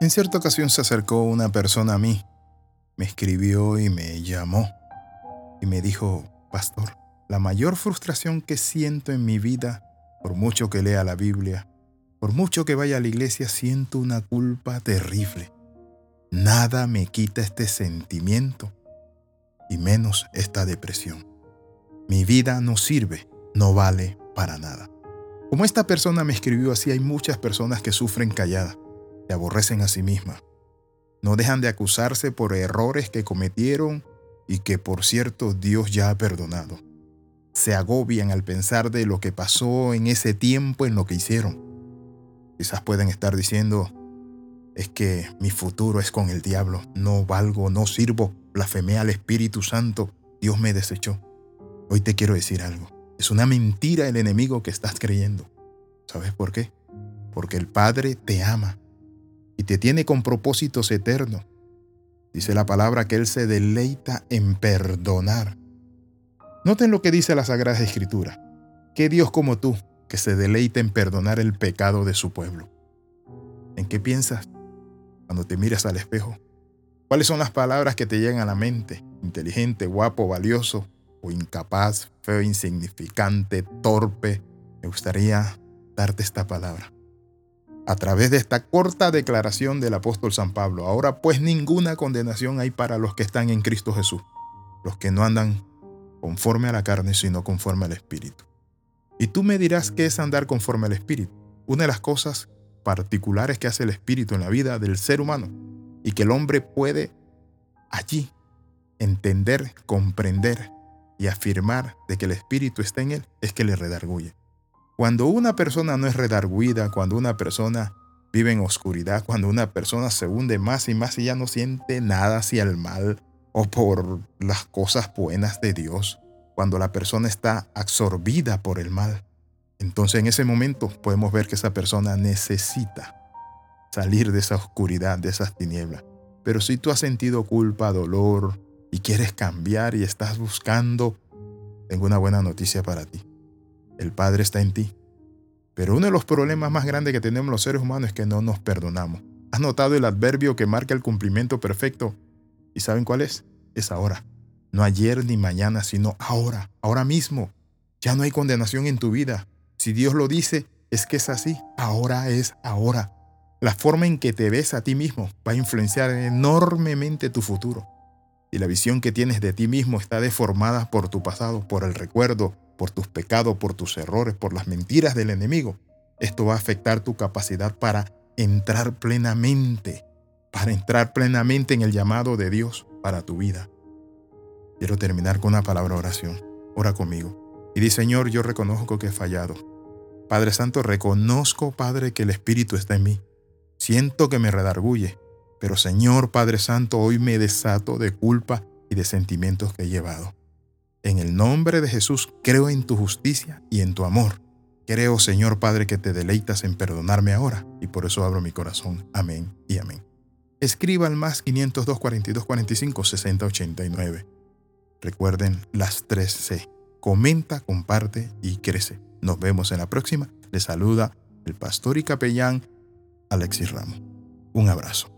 En cierta ocasión se acercó una persona a mí, me escribió y me llamó y me dijo, Pastor, la mayor frustración que siento en mi vida, por mucho que lea la Biblia, por mucho que vaya a la iglesia, siento una culpa terrible. Nada me quita este sentimiento y menos esta depresión. Mi vida no sirve, no vale para nada. Como esta persona me escribió así, hay muchas personas que sufren calladas, aborrecen a sí mismas. No dejan de acusarse por errores que cometieron y que por cierto Dios ya ha perdonado. Se agobian al pensar de lo que pasó en ese tiempo en lo que hicieron. Quizás pueden estar diciendo, es que mi futuro es con el diablo, no valgo, no sirvo, blasfemé al Espíritu Santo, Dios me desechó. Hoy te quiero decir algo, es una mentira el enemigo que estás creyendo. ¿Sabes por qué? Porque el Padre te ama y te tiene con propósitos eternos. Dice la palabra que Él se deleita en perdonar. Noten lo que dice la Sagrada Escritura. ¿Qué Dios como tú que se deleita en perdonar el pecado de su pueblo? ¿En qué piensas cuando te miras al espejo? ¿Cuáles son las palabras que te llegan a la mente? Inteligente, guapo, valioso o incapaz, feo, insignificante, torpe. Me gustaría darte esta palabra a través de esta corta declaración del apóstol San Pablo. Ahora pues ninguna condenación hay para los que están en Cristo Jesús, los que no andan conforme a la carne, sino conforme al Espíritu. Y tú me dirás qué es andar conforme al Espíritu. Una de las cosas particulares que hace el Espíritu en la vida del ser humano y que el hombre puede allí entender, comprender y afirmar de que el Espíritu está en él es que le redarguye. Cuando una persona no es redarguida, cuando una persona vive en oscuridad, cuando una persona se hunde más y más y ya no siente nada hacia el mal o por las cosas buenas de Dios, cuando la persona está absorbida por el mal, entonces en ese momento podemos ver que esa persona necesita salir de esa oscuridad, de esas tinieblas. Pero si tú has sentido culpa, dolor y quieres cambiar y estás buscando, tengo una buena noticia para ti el Padre está en ti. Pero uno de los problemas más grandes que tenemos los seres humanos es que no nos perdonamos. ¿Has notado el adverbio que marca el cumplimiento perfecto? ¿Y saben cuál es? Es ahora. No ayer ni mañana, sino ahora, ahora mismo. Ya no hay condenación en tu vida. Si Dios lo dice, es que es así. Ahora es ahora. La forma en que te ves a ti mismo va a influenciar enormemente tu futuro. Y la visión que tienes de ti mismo está deformada por tu pasado, por el recuerdo, por tus pecados, por tus errores, por las mentiras del enemigo, esto va a afectar tu capacidad para entrar plenamente, para entrar plenamente en el llamado de Dios para tu vida. Quiero terminar con una palabra oración. Ora conmigo. Y di, Señor, yo reconozco que he fallado. Padre Santo, reconozco, Padre, que el Espíritu está en mí. Siento que me redarguye. Pero Señor Padre Santo, hoy me desato de culpa y de sentimientos que he llevado. En el nombre de Jesús creo en tu justicia y en tu amor. Creo, Señor Padre, que te deleitas en perdonarme ahora y por eso abro mi corazón. Amén y amén. Escriba al más 502 42 45 60 89. Recuerden las tres C. Comenta, comparte y crece. Nos vemos en la próxima. Le saluda el pastor y capellán Alexis Ramos. Un abrazo.